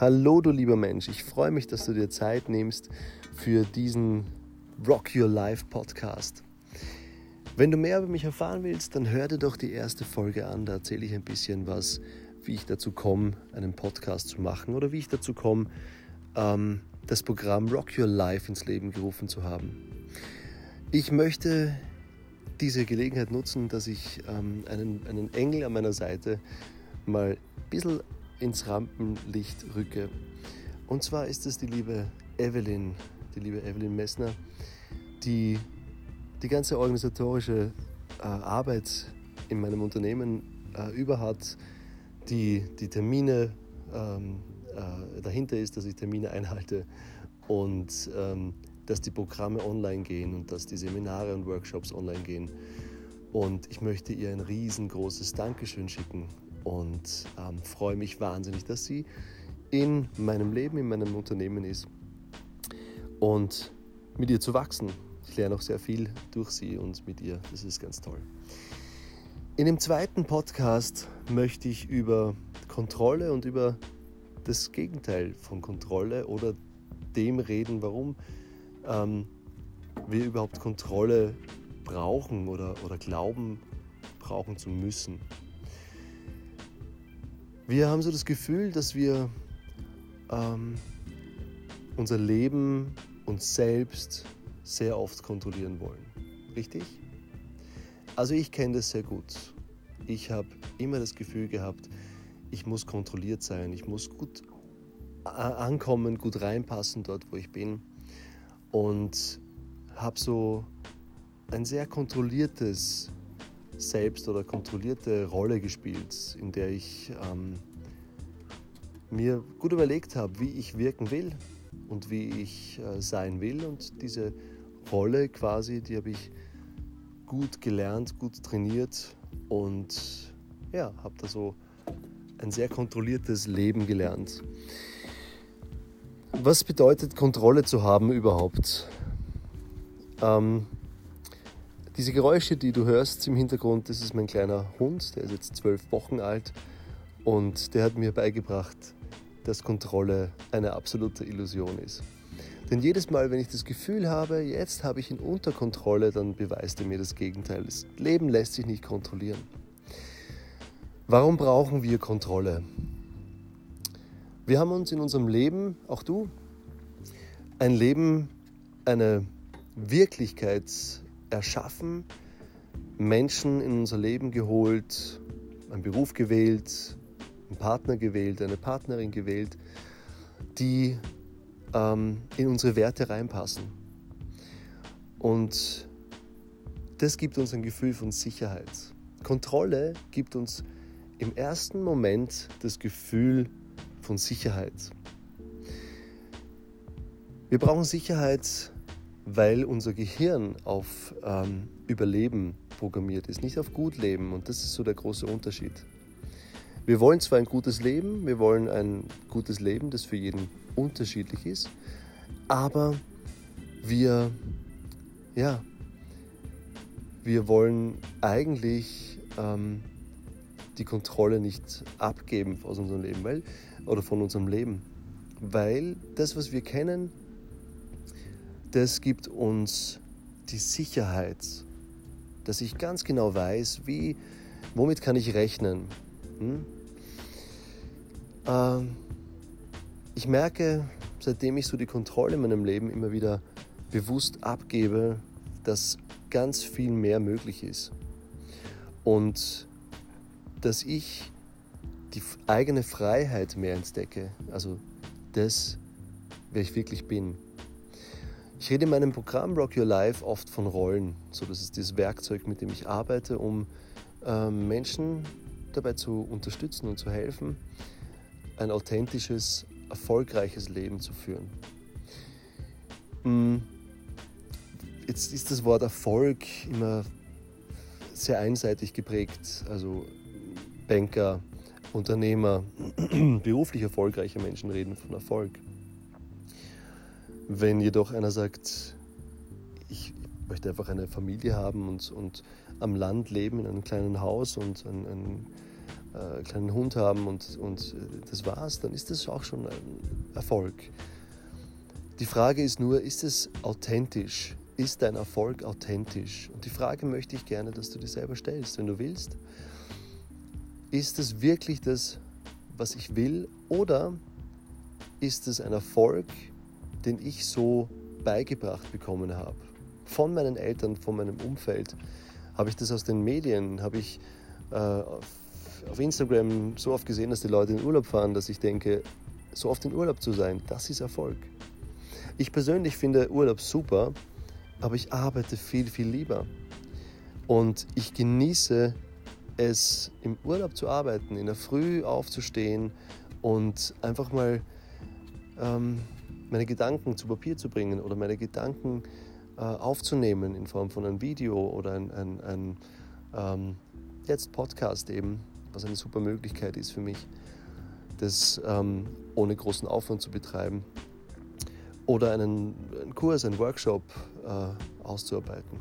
Hallo du lieber Mensch, ich freue mich, dass du dir Zeit nimmst für diesen Rock Your Life Podcast. Wenn du mehr über mich erfahren willst, dann hör dir doch die erste Folge an. Da erzähle ich ein bisschen was, wie ich dazu komme, einen Podcast zu machen oder wie ich dazu komme, ähm, das Programm Rock Your Life ins Leben gerufen zu haben. Ich möchte diese Gelegenheit nutzen, dass ich ähm, einen, einen Engel an meiner Seite mal ein bisschen ins Rampenlicht rücke. Und zwar ist es die liebe Evelyn, die liebe Evelyn Messner, die die ganze organisatorische äh, Arbeit in meinem Unternehmen äh, über hat, die die Termine ähm, äh, dahinter ist, dass ich Termine einhalte und ähm, dass die Programme online gehen und dass die Seminare und Workshops online gehen. Und ich möchte ihr ein riesengroßes Dankeschön schicken und ähm, freue mich wahnsinnig, dass sie in meinem Leben, in meinem Unternehmen ist und mit ihr zu wachsen. Ich lerne auch sehr viel durch sie und mit ihr. Das ist ganz toll. In dem zweiten Podcast möchte ich über Kontrolle und über das Gegenteil von Kontrolle oder dem reden, warum ähm, wir überhaupt Kontrolle brauchen oder, oder glauben, brauchen zu müssen. Wir haben so das Gefühl, dass wir ähm, unser Leben, uns selbst sehr oft kontrollieren wollen. Richtig? Also ich kenne das sehr gut. Ich habe immer das Gefühl gehabt, ich muss kontrolliert sein, ich muss gut ankommen, gut reinpassen dort, wo ich bin. Und habe so ein sehr kontrolliertes selbst oder kontrollierte Rolle gespielt, in der ich ähm, mir gut überlegt habe, wie ich wirken will und wie ich äh, sein will. Und diese Rolle quasi, die habe ich gut gelernt, gut trainiert und ja, habe da so ein sehr kontrolliertes Leben gelernt. Was bedeutet Kontrolle zu haben überhaupt? Ähm, diese Geräusche, die du hörst im Hintergrund, das ist mein kleiner Hund, der ist jetzt zwölf Wochen alt und der hat mir beigebracht, dass Kontrolle eine absolute Illusion ist. Denn jedes Mal, wenn ich das Gefühl habe, jetzt habe ich ihn unter Kontrolle, dann beweist er mir das Gegenteil. Das Leben lässt sich nicht kontrollieren. Warum brauchen wir Kontrolle? Wir haben uns in unserem Leben, auch du, ein Leben, eine Wirklichkeit erschaffen, Menschen in unser Leben geholt, einen Beruf gewählt, einen Partner gewählt, eine Partnerin gewählt, die ähm, in unsere Werte reinpassen. Und das gibt uns ein Gefühl von Sicherheit. Kontrolle gibt uns im ersten Moment das Gefühl von Sicherheit. Wir brauchen Sicherheit, weil unser Gehirn auf ähm, Überleben programmiert ist, nicht auf gut leben. Und das ist so der große Unterschied. Wir wollen zwar ein gutes Leben, wir wollen ein gutes Leben, das für jeden unterschiedlich ist, aber wir, ja, wir wollen eigentlich ähm, die Kontrolle nicht abgeben aus unserem Leben weil, oder von unserem Leben, weil das, was wir kennen, das gibt uns die Sicherheit, dass ich ganz genau weiß, wie, womit kann ich rechnen. Hm? Ähm, ich merke, seitdem ich so die Kontrolle in meinem Leben immer wieder bewusst abgebe, dass ganz viel mehr möglich ist. Und dass ich die eigene Freiheit mehr entdecke, also das, wer ich wirklich bin. Ich rede in meinem Programm Rock Your Life oft von Rollen. So, das ist das Werkzeug, mit dem ich arbeite, um äh, Menschen dabei zu unterstützen und zu helfen, ein authentisches, erfolgreiches Leben zu führen. Mm, jetzt ist das Wort Erfolg immer sehr einseitig geprägt. Also Banker, Unternehmer, beruflich erfolgreiche Menschen reden von Erfolg. Wenn jedoch einer sagt, ich möchte einfach eine Familie haben und, und am Land leben, in einem kleinen Haus und ein, ein, äh, kleinen Hund haben und, und äh, das war's, dann ist das auch schon ein Erfolg. Die Frage ist nur, ist es authentisch? Ist dein Erfolg authentisch? Und die Frage möchte ich gerne, dass du dir selber stellst, wenn du willst. Ist es wirklich das, was ich will? Oder ist es ein Erfolg, den ich so beigebracht bekommen habe? Von meinen Eltern, von meinem Umfeld. Habe ich das aus den Medien? Habe ich äh, auf Instagram so oft gesehen, dass die Leute in Urlaub fahren, dass ich denke, so oft in Urlaub zu sein, das ist Erfolg. Ich persönlich finde Urlaub super, aber ich arbeite viel, viel lieber. Und ich genieße es, im Urlaub zu arbeiten, in der Früh aufzustehen und einfach mal ähm, meine Gedanken zu Papier zu bringen oder meine Gedanken äh, aufzunehmen in Form von einem Video oder ein, ein, ein ähm, jetzt Podcast eben, was eine super Möglichkeit ist für mich, das ähm, ohne großen Aufwand zu betreiben oder einen, einen Kurs, einen Workshop äh, auszuarbeiten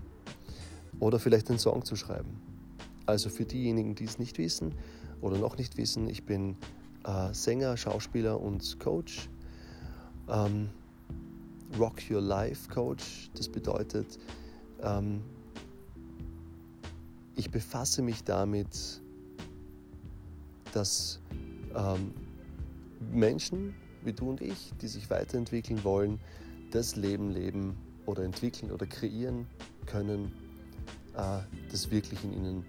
oder vielleicht einen Song zu schreiben. Also für diejenigen, die es nicht wissen oder noch nicht wissen, ich bin äh, Sänger, Schauspieler und Coach. Ähm, Rock Your Life Coach, das bedeutet, ähm, ich befasse mich damit, dass ähm, Menschen wie du und ich, die sich weiterentwickeln wollen, das Leben leben oder entwickeln oder kreieren können, äh, das wirklich in ihnen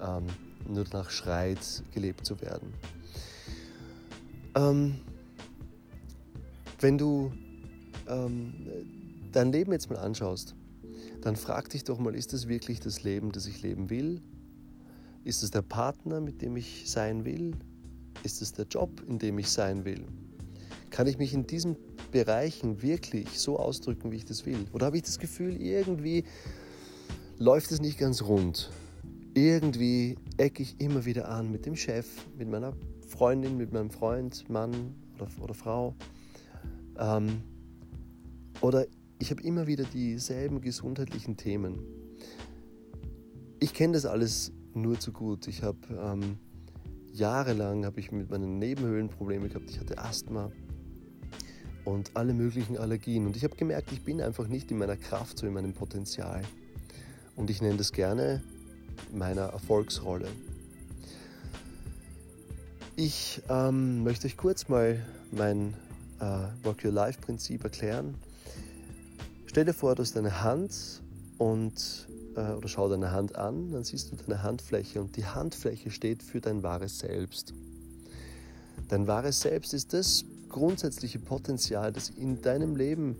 ähm, nur danach schreit, gelebt zu werden. Ähm, wenn du ähm, dein Leben jetzt mal anschaust, dann frag dich doch mal, ist das wirklich das Leben, das ich leben will? Ist es der Partner, mit dem ich sein will? Ist es der Job, in dem ich sein will? Kann ich mich in diesen Bereichen wirklich so ausdrücken, wie ich das will? Oder habe ich das Gefühl, irgendwie läuft es nicht ganz rund? Irgendwie ecke ich immer wieder an mit dem Chef, mit meiner Freundin, mit meinem Freund, Mann oder, oder Frau. Ähm, oder ich habe immer wieder dieselben gesundheitlichen Themen. Ich kenne das alles nur zu gut. Ich habe ähm, jahrelang habe ich mit meinen Nebenhöhlen Probleme gehabt. Ich hatte Asthma, und alle möglichen Allergien. Und ich habe gemerkt, ich bin einfach nicht in meiner Kraft, so in meinem Potenzial. Und ich nenne das gerne meiner Erfolgsrolle. Ich ähm, möchte euch kurz mal mein äh, Work Your Life Prinzip erklären. Stell dir vor, du hast deine Hand und äh, oder schau deine Hand an, dann siehst du deine Handfläche und die Handfläche steht für dein wahres Selbst. Dein wahres Selbst ist das grundsätzliche Potenzial, das in deinem Leben,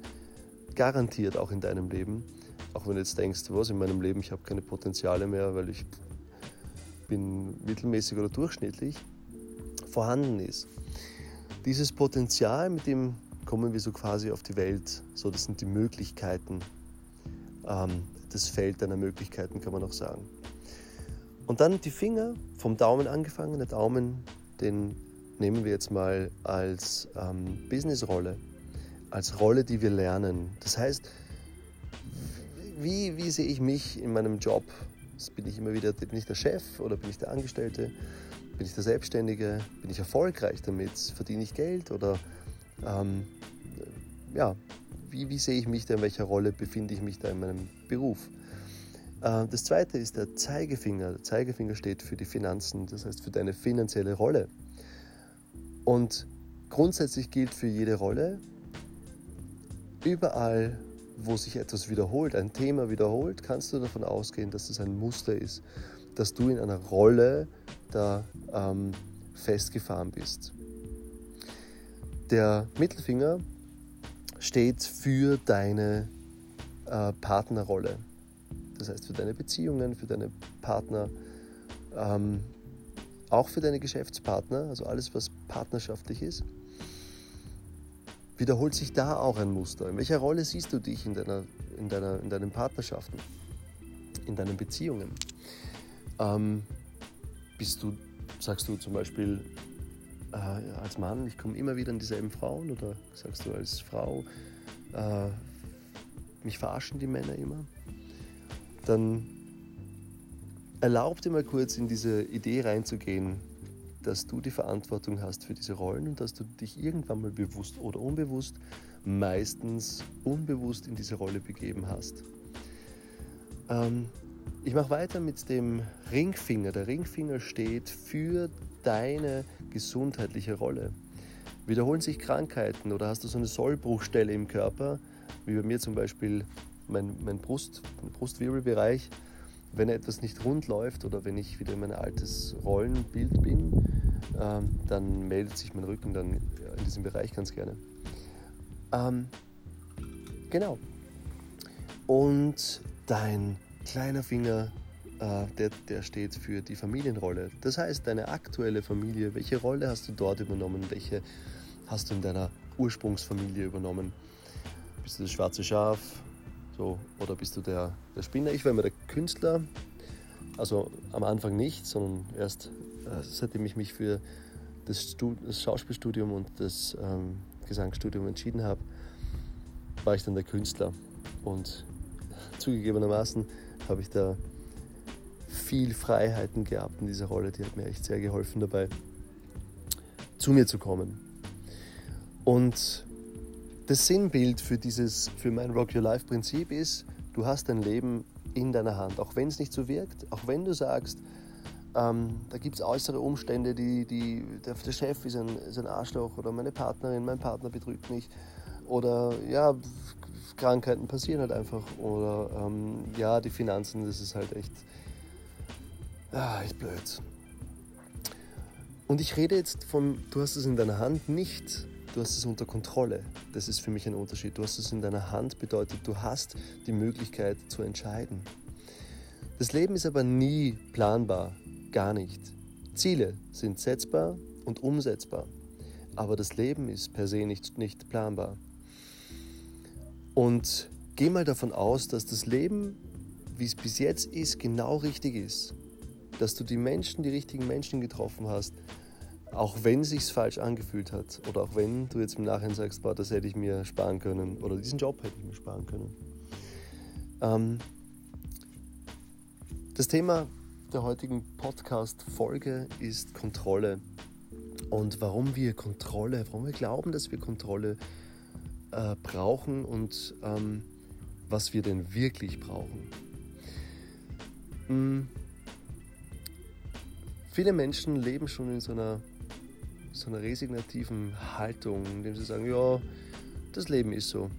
garantiert auch in deinem Leben, auch wenn du jetzt denkst, was in meinem Leben, ich habe keine Potenziale mehr, weil ich bin mittelmäßig oder durchschnittlich, vorhanden ist. Dieses Potenzial, mit dem kommen wir so quasi auf die Welt, so das sind die Möglichkeiten, ähm, das Feld deiner Möglichkeiten kann man auch sagen. Und dann die Finger, vom Daumen angefangen, der Daumen, den nehmen wir jetzt mal als ähm, Businessrolle, als Rolle, die wir lernen. Das heißt, wie, wie sehe ich mich in meinem Job? Bin ich immer wieder, bin ich der Chef oder bin ich der Angestellte? Bin ich der Selbstständige? Bin ich erfolgreich damit? Verdiene ich Geld? Oder ähm, ja, wie, wie sehe ich mich da, in welcher Rolle befinde ich mich da in meinem Beruf? Äh, das zweite ist der Zeigefinger. Der Zeigefinger steht für die Finanzen, das heißt für deine finanzielle Rolle. Und grundsätzlich gilt für jede Rolle, überall, wo sich etwas wiederholt, ein Thema wiederholt, kannst du davon ausgehen, dass es ein Muster ist, dass du in einer Rolle da ähm, festgefahren bist. Der Mittelfinger steht für deine äh, Partnerrolle. Das heißt für deine Beziehungen, für deine Partner, ähm, auch für deine Geschäftspartner, also alles, was partnerschaftlich ist, wiederholt sich da auch ein Muster. In welcher Rolle siehst du dich in, deiner, in, deiner, in deinen Partnerschaften, in deinen Beziehungen? Ähm, bist du, sagst du zum Beispiel äh, als Mann, ich komme immer wieder an dieselben Frauen oder sagst du als Frau, äh, mich verarschen die Männer immer? Dann erlaub dir mal kurz in diese Idee reinzugehen, dass du die Verantwortung hast für diese Rollen und dass du dich irgendwann mal bewusst oder unbewusst, meistens unbewusst in diese Rolle begeben hast. Ähm, ich mache weiter mit dem Ringfinger. Der Ringfinger steht für deine gesundheitliche Rolle. Wiederholen sich Krankheiten oder hast du so eine Sollbruchstelle im Körper, wie bei mir zum Beispiel mein, mein Brust, Brustwirbelbereich, wenn etwas nicht rund läuft oder wenn ich wieder in mein altes Rollenbild bin, ähm, dann meldet sich mein Rücken dann in diesem Bereich ganz gerne. Ähm, genau. Und dein kleiner Finger, äh, der, der steht für die Familienrolle. Das heißt, deine aktuelle Familie, welche Rolle hast du dort übernommen? Welche hast du in deiner Ursprungsfamilie übernommen? Bist du das schwarze Schaf? So, oder bist du der, der Spinner? Ich war immer der Künstler. Also am Anfang nicht, sondern erst äh, seitdem ich mich für das, das Schauspielstudium und das ähm, Gesangsstudium entschieden habe, war ich dann der Künstler. Und zugegebenermaßen habe ich da viel Freiheiten gehabt in dieser Rolle. Die hat mir echt sehr geholfen dabei, zu mir zu kommen. Und das Sinnbild für, dieses, für mein Rock Your Life Prinzip ist, du hast dein Leben in deiner Hand. Auch wenn es nicht so wirkt, auch wenn du sagst, ähm, da gibt es äußere Umstände, die, die, der, der Chef ist ein, ist ein Arschloch oder meine Partnerin, mein Partner betrügt mich oder ja, Krankheiten passieren halt einfach oder ähm, ja, die Finanzen, das ist halt echt, ja, echt blöd. Und ich rede jetzt von, du hast es in deiner Hand nicht du hast es unter Kontrolle. Das ist für mich ein Unterschied. Du hast es in deiner Hand, bedeutet, du hast die Möglichkeit zu entscheiden. Das Leben ist aber nie planbar, gar nicht. Ziele sind setzbar und umsetzbar, aber das Leben ist per se nicht, nicht planbar. Und geh mal davon aus, dass das Leben, wie es bis jetzt ist, genau richtig ist. Dass du die Menschen, die richtigen Menschen getroffen hast, auch wenn es sich falsch angefühlt hat oder auch wenn du jetzt im Nachhinein sagst, boah, das hätte ich mir sparen können oder diesen Job hätte ich mir sparen können. Ähm, das Thema der heutigen Podcast-Folge ist Kontrolle und warum wir Kontrolle, warum wir glauben, dass wir Kontrolle äh, brauchen und ähm, was wir denn wirklich brauchen. Hm. Viele Menschen leben schon in so einer so einer resignativen Haltung, indem sie sagen, ja, das Leben ist so.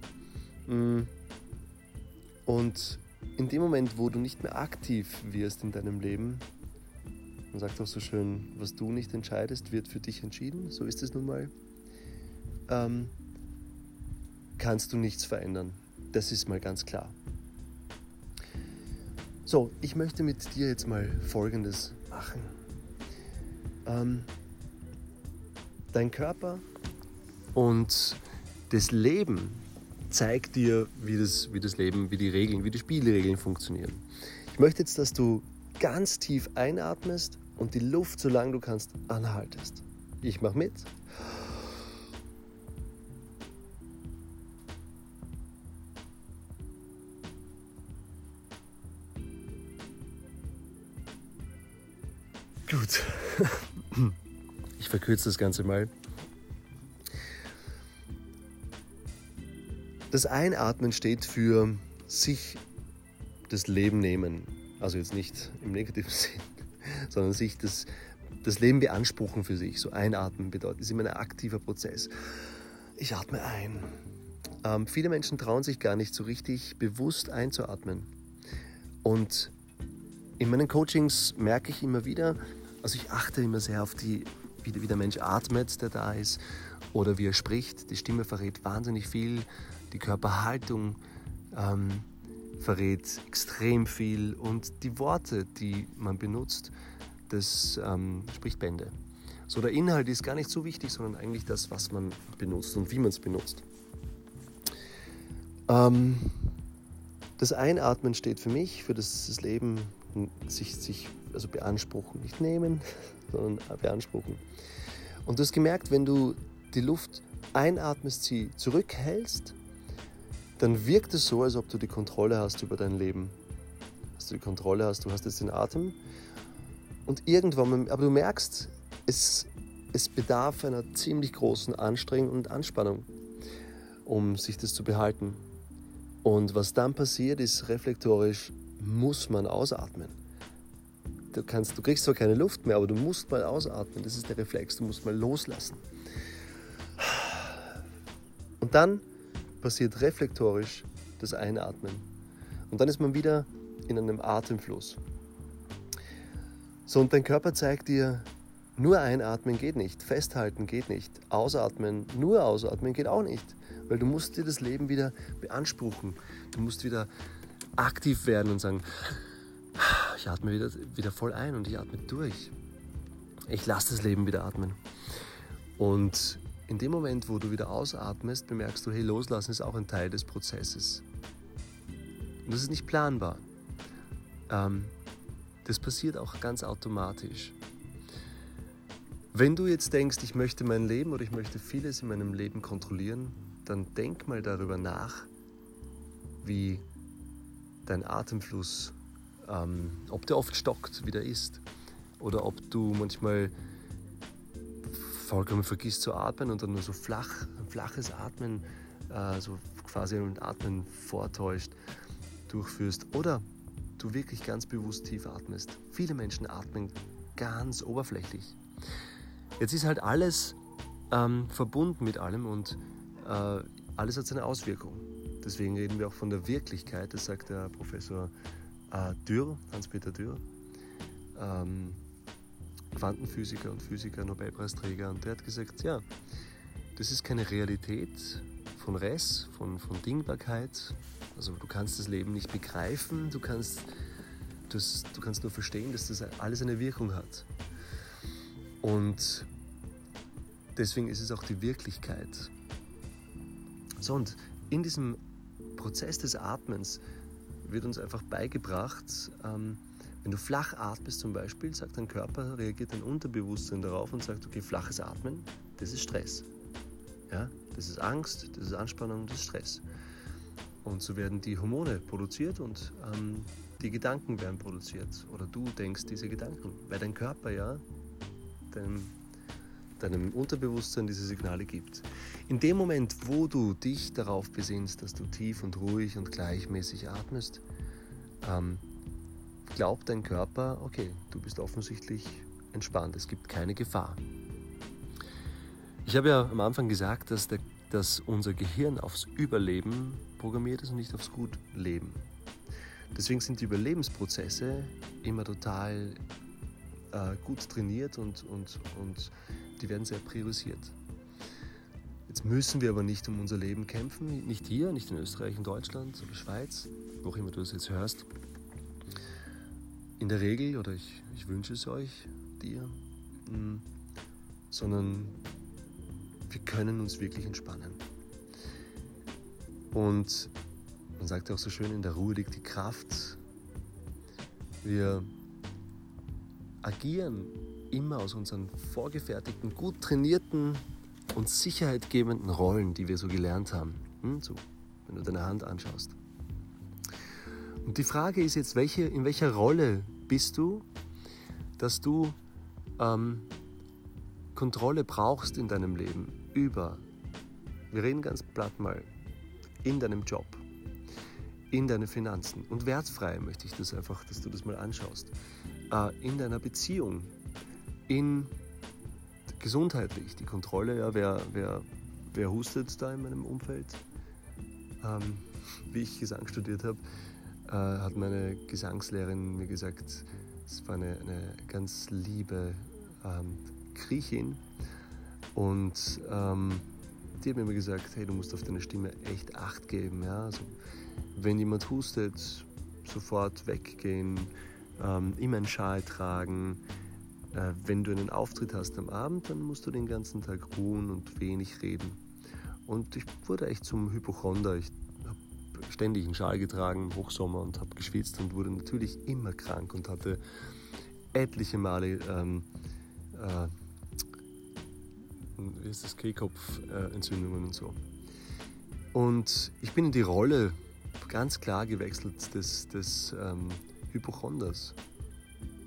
Mm. Und in dem Moment, wo du nicht mehr aktiv wirst in deinem Leben, man sagt auch so schön, was du nicht entscheidest, wird für dich entschieden, so ist es nun mal, ähm, kannst du nichts verändern. Das ist mal ganz klar. So, ich möchte mit dir jetzt mal Folgendes machen. Ähm, dein Körper und das Leben zeigt dir, wie das, wie das Leben, wie die Regeln, wie die Spielregeln funktionieren. Ich möchte jetzt, dass du ganz tief einatmest und die Luft, solange du kannst, anhaltest. Ich mache mit. Gut. Ich verkürze das Ganze mal. Das Einatmen steht für sich das Leben nehmen. Also jetzt nicht im negativen Sinn, sondern sich das, das Leben beanspruchen für sich. So einatmen bedeutet, ist immer ein aktiver Prozess. Ich atme ein. Ähm, viele Menschen trauen sich gar nicht so richtig bewusst einzuatmen. Und in meinen Coachings merke ich immer wieder, also ich achte immer sehr auf die wie, der Mensch atmet, der da ist, oder wie er spricht. Die Stimme verrät wahnsinnig viel, die Körperhaltung ähm, verrät extrem viel und die Worte, die man benutzt, das ähm, spricht Bände. So, der Inhalt ist gar nicht so wichtig, sondern eigentlich das, was man benutzt und wie man es benutzt. Ähm, das Einatmen steht für mich, für das, das Leben sich, sich also beanspruchen, nicht nehmen, sondern beanspruchen. Und du hast gemerkt, wenn du die Luft einatmest, sie zurückhältst, dann wirkt es so, als ob du die Kontrolle hast über dein Leben. Dass du die Kontrolle hast, du hast jetzt den Atem und irgendwann, aber du merkst, es, es bedarf einer ziemlich großen Anstrengung und Anspannung, um sich das zu behalten. Und was dann passiert, ist reflektorisch, muss man ausatmen. Du, kannst, du kriegst zwar keine Luft mehr, aber du musst mal ausatmen. Das ist der Reflex, du musst mal loslassen. Und dann passiert reflektorisch das Einatmen. Und dann ist man wieder in einem Atemfluss. So, und dein Körper zeigt dir, nur einatmen geht nicht, festhalten geht nicht, ausatmen, nur ausatmen geht auch nicht, weil du musst dir das Leben wieder beanspruchen. Du musst wieder aktiv werden und sagen, ich atme wieder, wieder voll ein und ich atme durch. Ich lasse das Leben wieder atmen. Und in dem Moment, wo du wieder ausatmest, bemerkst du, hey, loslassen ist auch ein Teil des Prozesses. Und das ist nicht planbar. Ähm, das passiert auch ganz automatisch. Wenn du jetzt denkst, ich möchte mein Leben oder ich möchte vieles in meinem Leben kontrollieren, dann denk mal darüber nach, wie dein Atemfluss, ähm, ob der oft stockt, wie der ist. Oder ob du manchmal vollkommen vergisst zu atmen und dann nur so flach, flaches Atmen, äh, so quasi ein Atmen vortäuscht, durchführst. Oder du wirklich ganz bewusst tief atmest. Viele Menschen atmen ganz oberflächlich. Jetzt ist halt alles ähm, verbunden mit allem und äh, alles hat seine Auswirkung. Deswegen reden wir auch von der Wirklichkeit, das sagt der Professor äh, Dürr, Hans-Peter Dürr, ähm, Quantenphysiker und Physiker, Nobelpreisträger. Und der hat gesagt, ja, das ist keine Realität von Res, von, von Dingbarkeit, also du kannst das Leben nicht begreifen, du kannst, das, du kannst nur verstehen, dass das alles eine Wirkung hat. Und deswegen ist es auch die Wirklichkeit. So, und in diesem Prozess des Atmens wird uns einfach beigebracht, ähm, wenn du flach atmest zum Beispiel, sagt dein Körper, reagiert dein Unterbewusstsein darauf und sagt, okay, flaches Atmen, das ist Stress. Ja, das ist Angst, das ist Anspannung, das ist Stress. Und so werden die Hormone produziert und ähm, die Gedanken werden produziert. Oder du denkst diese Gedanken, weil dein Körper ja deinem, deinem Unterbewusstsein diese Signale gibt. In dem Moment, wo du dich darauf besinnst, dass du tief und ruhig und gleichmäßig atmest, ähm, glaubt dein Körper, okay, du bist offensichtlich entspannt, es gibt keine Gefahr. Ich habe ja am Anfang gesagt, dass, der, dass unser Gehirn aufs Überleben programmiert ist und nicht aufs Gutleben. Deswegen sind die Überlebensprozesse immer total äh, gut trainiert und, und, und die werden sehr priorisiert. Jetzt müssen wir aber nicht um unser Leben kämpfen, nicht hier, nicht in Österreich, in Deutschland oder Schweiz, wo auch immer du das jetzt hörst. In der Regel, oder ich, ich wünsche es euch, dir, mm, sondern wir können uns wirklich entspannen. Und man sagt auch so schön, in der Ruhe liegt die Kraft. Wir agieren immer aus unseren vorgefertigten, gut trainierten und sicherheitgebenden Rollen, die wir so gelernt haben. Hm, so, wenn du deine Hand anschaust. Und die Frage ist jetzt, welche, in welcher Rolle bist du, dass du ähm, Kontrolle brauchst in deinem Leben über, wir reden ganz platt mal, in deinem Job, in deinen Finanzen und wertfrei möchte ich das einfach, dass du das mal anschaust, äh, in deiner Beziehung, in gesundheitlich, die Kontrolle, ja, wer, wer, wer hustet da in meinem Umfeld? Ähm, wie ich Gesang studiert habe, äh, hat meine Gesangslehrerin mir gesagt, es war eine, eine ganz liebe ähm, Griechin und ähm, die hat mir immer gesagt, hey, du musst auf deine Stimme echt Acht geben. Ja? Also, wenn jemand hustet, sofort weggehen, ähm, immer einen Schal tragen. Äh, wenn du einen Auftritt hast am Abend, dann musst du den ganzen Tag ruhen und wenig reden. Und ich wurde echt zum Hypochonder. Ich habe ständig einen Schal getragen im Hochsommer und habe geschwitzt und wurde natürlich immer krank und hatte etliche Male ähm, äh, wie ist das, Kehlkopfentzündungen und so. Und ich bin in die Rolle ganz klar gewechselt des, des ähm, Hypochonders.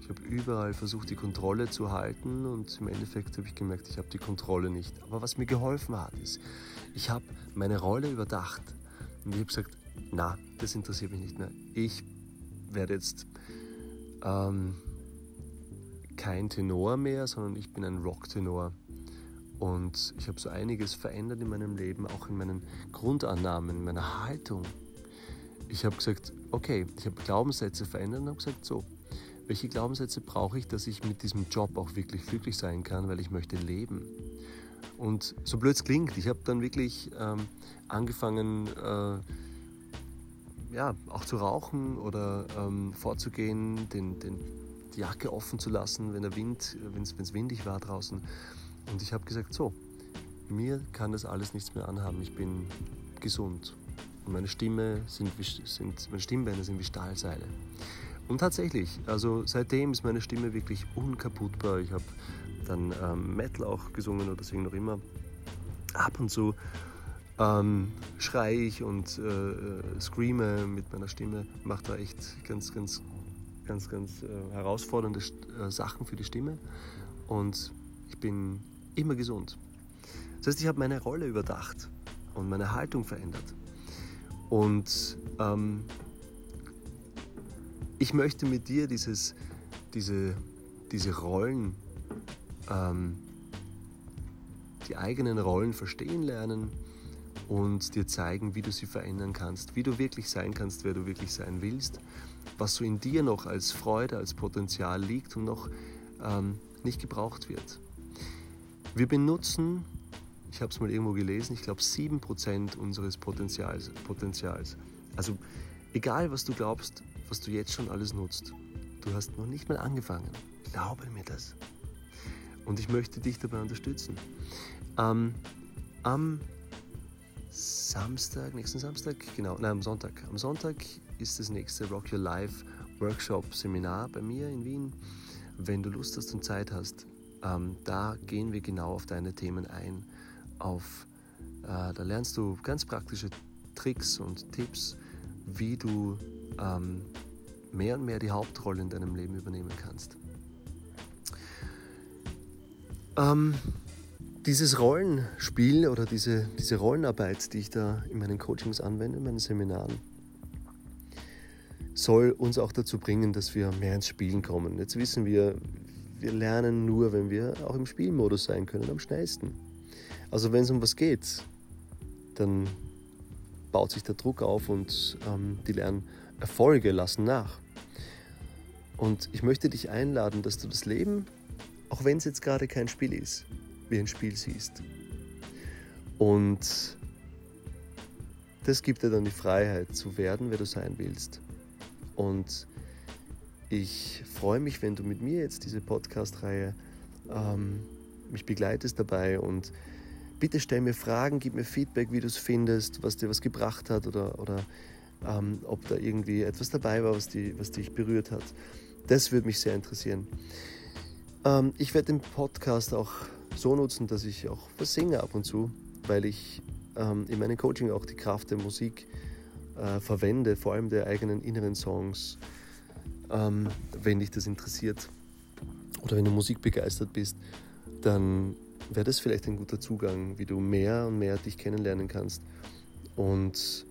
Ich habe überall versucht, die Kontrolle zu halten und im Endeffekt habe ich gemerkt, ich habe die Kontrolle nicht. Aber was mir geholfen hat, ist, ich habe meine Rolle überdacht und ich habe gesagt, na, das interessiert mich nicht mehr. Ich werde jetzt ähm, kein Tenor mehr, sondern ich bin ein Rocktenor. Und ich habe so einiges verändert in meinem Leben, auch in meinen Grundannahmen, in meiner Haltung. Ich habe gesagt, okay, ich habe Glaubenssätze verändert und habe gesagt, so, welche Glaubenssätze brauche ich, dass ich mit diesem Job auch wirklich glücklich sein kann, weil ich möchte leben. Und so blöd es klingt, ich habe dann wirklich ähm, angefangen, äh, ja, auch zu rauchen oder ähm, vorzugehen, den, den, die Jacke offen zu lassen, wenn es windig war draußen. Und ich habe gesagt, so, mir kann das alles nichts mehr anhaben. Ich bin gesund. Und meine Stimme sind, sind meine Stimmbänder sind wie Stahlseile. Und tatsächlich, also seitdem ist meine Stimme wirklich unkaputtbar. Ich habe dann ähm, Metal auch gesungen oder deswegen noch immer. Ab und zu ähm, schreie ich und äh, äh, screame mit meiner Stimme. Mache da echt ganz, ganz, ganz, ganz äh, herausfordernde äh, Sachen für die Stimme. Und ich bin immer gesund. Das heißt, ich habe meine Rolle überdacht und meine Haltung verändert. Und ähm, ich möchte mit dir dieses, diese, diese Rollen, ähm, die eigenen Rollen verstehen lernen und dir zeigen, wie du sie verändern kannst, wie du wirklich sein kannst, wer du wirklich sein willst, was so in dir noch als Freude, als Potenzial liegt und noch ähm, nicht gebraucht wird. Wir benutzen, ich habe es mal irgendwo gelesen, ich glaube 7% unseres Potenzials, Potenzials. Also egal, was du glaubst, was du jetzt schon alles nutzt. Du hast noch nicht mal angefangen. Glaube mir das. Und ich möchte dich dabei unterstützen. Ähm, am Samstag, nächsten Samstag, genau, nein, am Sonntag. Am Sonntag ist das nächste Rock Your Life Workshop Seminar bei mir in Wien. Wenn du Lust hast und Zeit hast, ähm, da gehen wir genau auf deine Themen ein. Auf, äh, da lernst du ganz praktische Tricks und Tipps, wie du ähm, mehr und mehr die Hauptrolle in deinem Leben übernehmen kannst. Ähm, dieses Rollenspiel oder diese, diese Rollenarbeit, die ich da in meinen Coachings anwende, in meinen Seminaren, soll uns auch dazu bringen, dass wir mehr ins Spielen kommen. Jetzt wissen wir, wir lernen nur, wenn wir auch im Spielmodus sein können, am schnellsten. Also wenn es um was geht, dann baut sich der Druck auf und ähm, die Lernerfolge lassen nach. Und ich möchte dich einladen, dass du das Leben, auch wenn es jetzt gerade kein Spiel ist, wie ein Spiel siehst. Und das gibt dir dann die Freiheit zu werden, wer du sein willst. Und ich freue mich, wenn du mit mir jetzt diese Podcast-Reihe ähm, mich begleitest dabei und bitte stell mir Fragen, gib mir Feedback, wie du es findest, was dir was gebracht hat oder, oder ähm, ob da irgendwie etwas dabei war, was, die, was dich berührt hat. Das würde mich sehr interessieren. Ähm, ich werde den Podcast auch so nutzen, dass ich auch was singe ab und zu, weil ich ähm, in meinem Coaching auch die Kraft der Musik äh, verwende, vor allem der eigenen inneren Songs, ähm, wenn dich das interessiert oder wenn du musikbegeistert bist, dann wäre das vielleicht ein guter Zugang, wie du mehr und mehr dich kennenlernen kannst und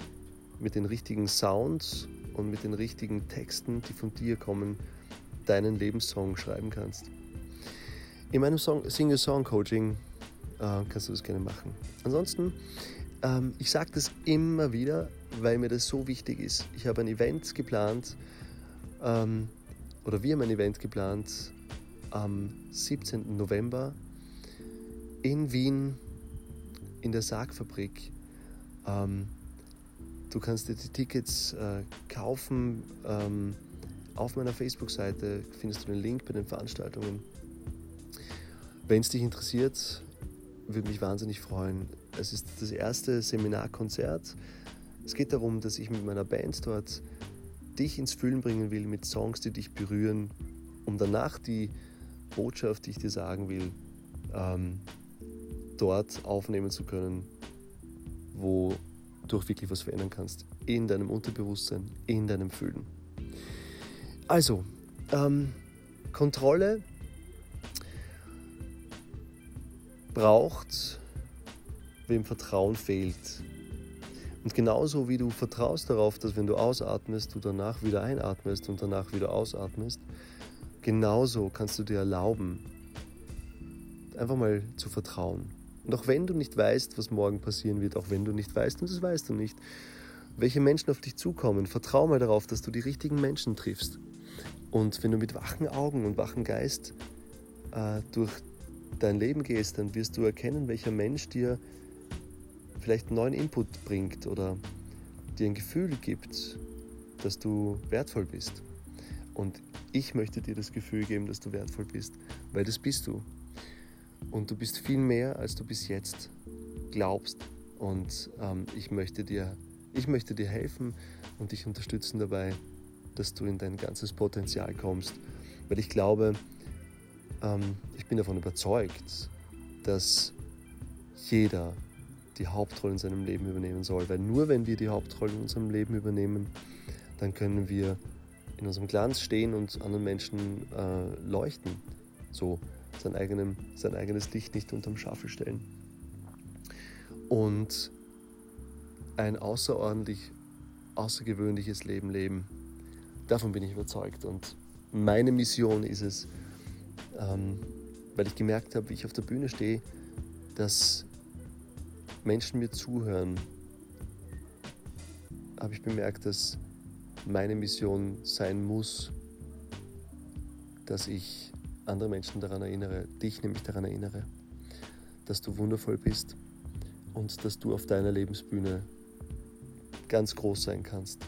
mit den richtigen Sounds und mit den richtigen Texten, die von dir kommen, deinen Lebenssong schreiben kannst. In meinem Single-Song-Coaching äh, kannst du das gerne machen. Ansonsten, ähm, ich sage das immer wieder, weil mir das so wichtig ist. Ich habe ein Event geplant, ähm, oder wir haben ein Event geplant am 17. November in Wien in der Sargfabrik. Ähm, du kannst dir die Tickets äh, kaufen. Ähm, auf meiner Facebook-Seite findest du den Link bei den Veranstaltungen. Wenn es dich interessiert, würde mich wahnsinnig freuen. Es ist das erste Seminarkonzert. Es geht darum, dass ich mit meiner Band dort dich ins Fühlen bringen will mit Songs, die dich berühren, um danach die Botschaft, die ich dir sagen will, ähm, dort aufnehmen zu können, wo du auch wirklich was verändern kannst. In deinem Unterbewusstsein, in deinem Fühlen. Also, ähm, Kontrolle braucht, wem Vertrauen fehlt. Und genauso wie du vertraust darauf, dass wenn du ausatmest, du danach wieder einatmest und danach wieder ausatmest, genauso kannst du dir erlauben, einfach mal zu vertrauen. Und auch wenn du nicht weißt, was morgen passieren wird, auch wenn du nicht weißt, und das weißt du nicht, welche Menschen auf dich zukommen, vertrau mal darauf, dass du die richtigen Menschen triffst. Und wenn du mit wachen Augen und wachen Geist äh, durch dein Leben gehst, dann wirst du erkennen, welcher Mensch dir vielleicht neuen Input bringt oder dir ein Gefühl gibt, dass du wertvoll bist. Und ich möchte dir das Gefühl geben, dass du wertvoll bist, weil das bist du. Und du bist viel mehr, als du bis jetzt glaubst. Und ähm, ich, möchte dir, ich möchte dir helfen und dich unterstützen dabei, dass du in dein ganzes Potenzial kommst. Weil ich glaube, ähm, ich bin davon überzeugt, dass jeder die Hauptrolle in seinem Leben übernehmen soll. Weil nur wenn wir die Hauptrolle in unserem Leben übernehmen, dann können wir in unserem Glanz stehen und anderen Menschen äh, leuchten. So sein, eigenem, sein eigenes Licht nicht unterm Schafel stellen. Und ein außerordentlich, außergewöhnliches Leben leben. Davon bin ich überzeugt. Und meine Mission ist es, ähm, weil ich gemerkt habe, wie ich auf der Bühne stehe, dass Menschen mir zuhören, habe ich bemerkt, dass meine Mission sein muss, dass ich andere Menschen daran erinnere, dich nämlich daran erinnere, dass du wundervoll bist und dass du auf deiner Lebensbühne ganz groß sein kannst.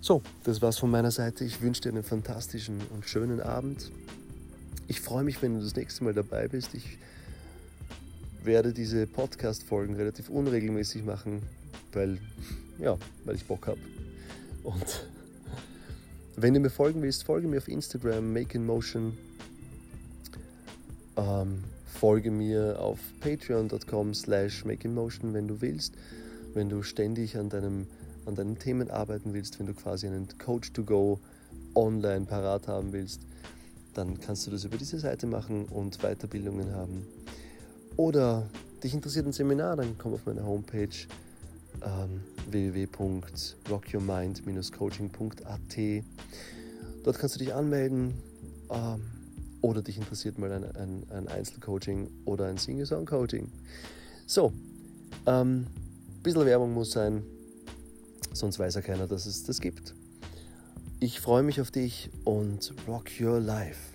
So, das war's von meiner Seite. Ich wünsche dir einen fantastischen und schönen Abend. Ich freue mich, wenn du das nächste Mal dabei bist. Ich werde diese Podcast-Folgen relativ unregelmäßig machen, weil, ja, weil ich Bock habe. Und wenn du mir folgen willst, folge mir auf Instagram, Make in Motion. Ähm, folge mir auf patreon.com slash makeinmotion, wenn du willst. Wenn du ständig an, deinem, an deinen Themen arbeiten willst, wenn du quasi einen Coach to go online parat haben willst, dann kannst du das über diese Seite machen und Weiterbildungen haben. Oder dich interessiert ein Seminar, dann komm auf meine Homepage ähm, www.rockyourmind-coaching.at. Dort kannst du dich anmelden ähm, oder dich interessiert mal ein, ein, ein Einzelcoaching oder ein Single-Song-Coaching. So, ähm, ein bisschen Werbung muss sein, sonst weiß ja keiner, dass es das gibt. Ich freue mich auf dich und rock your life.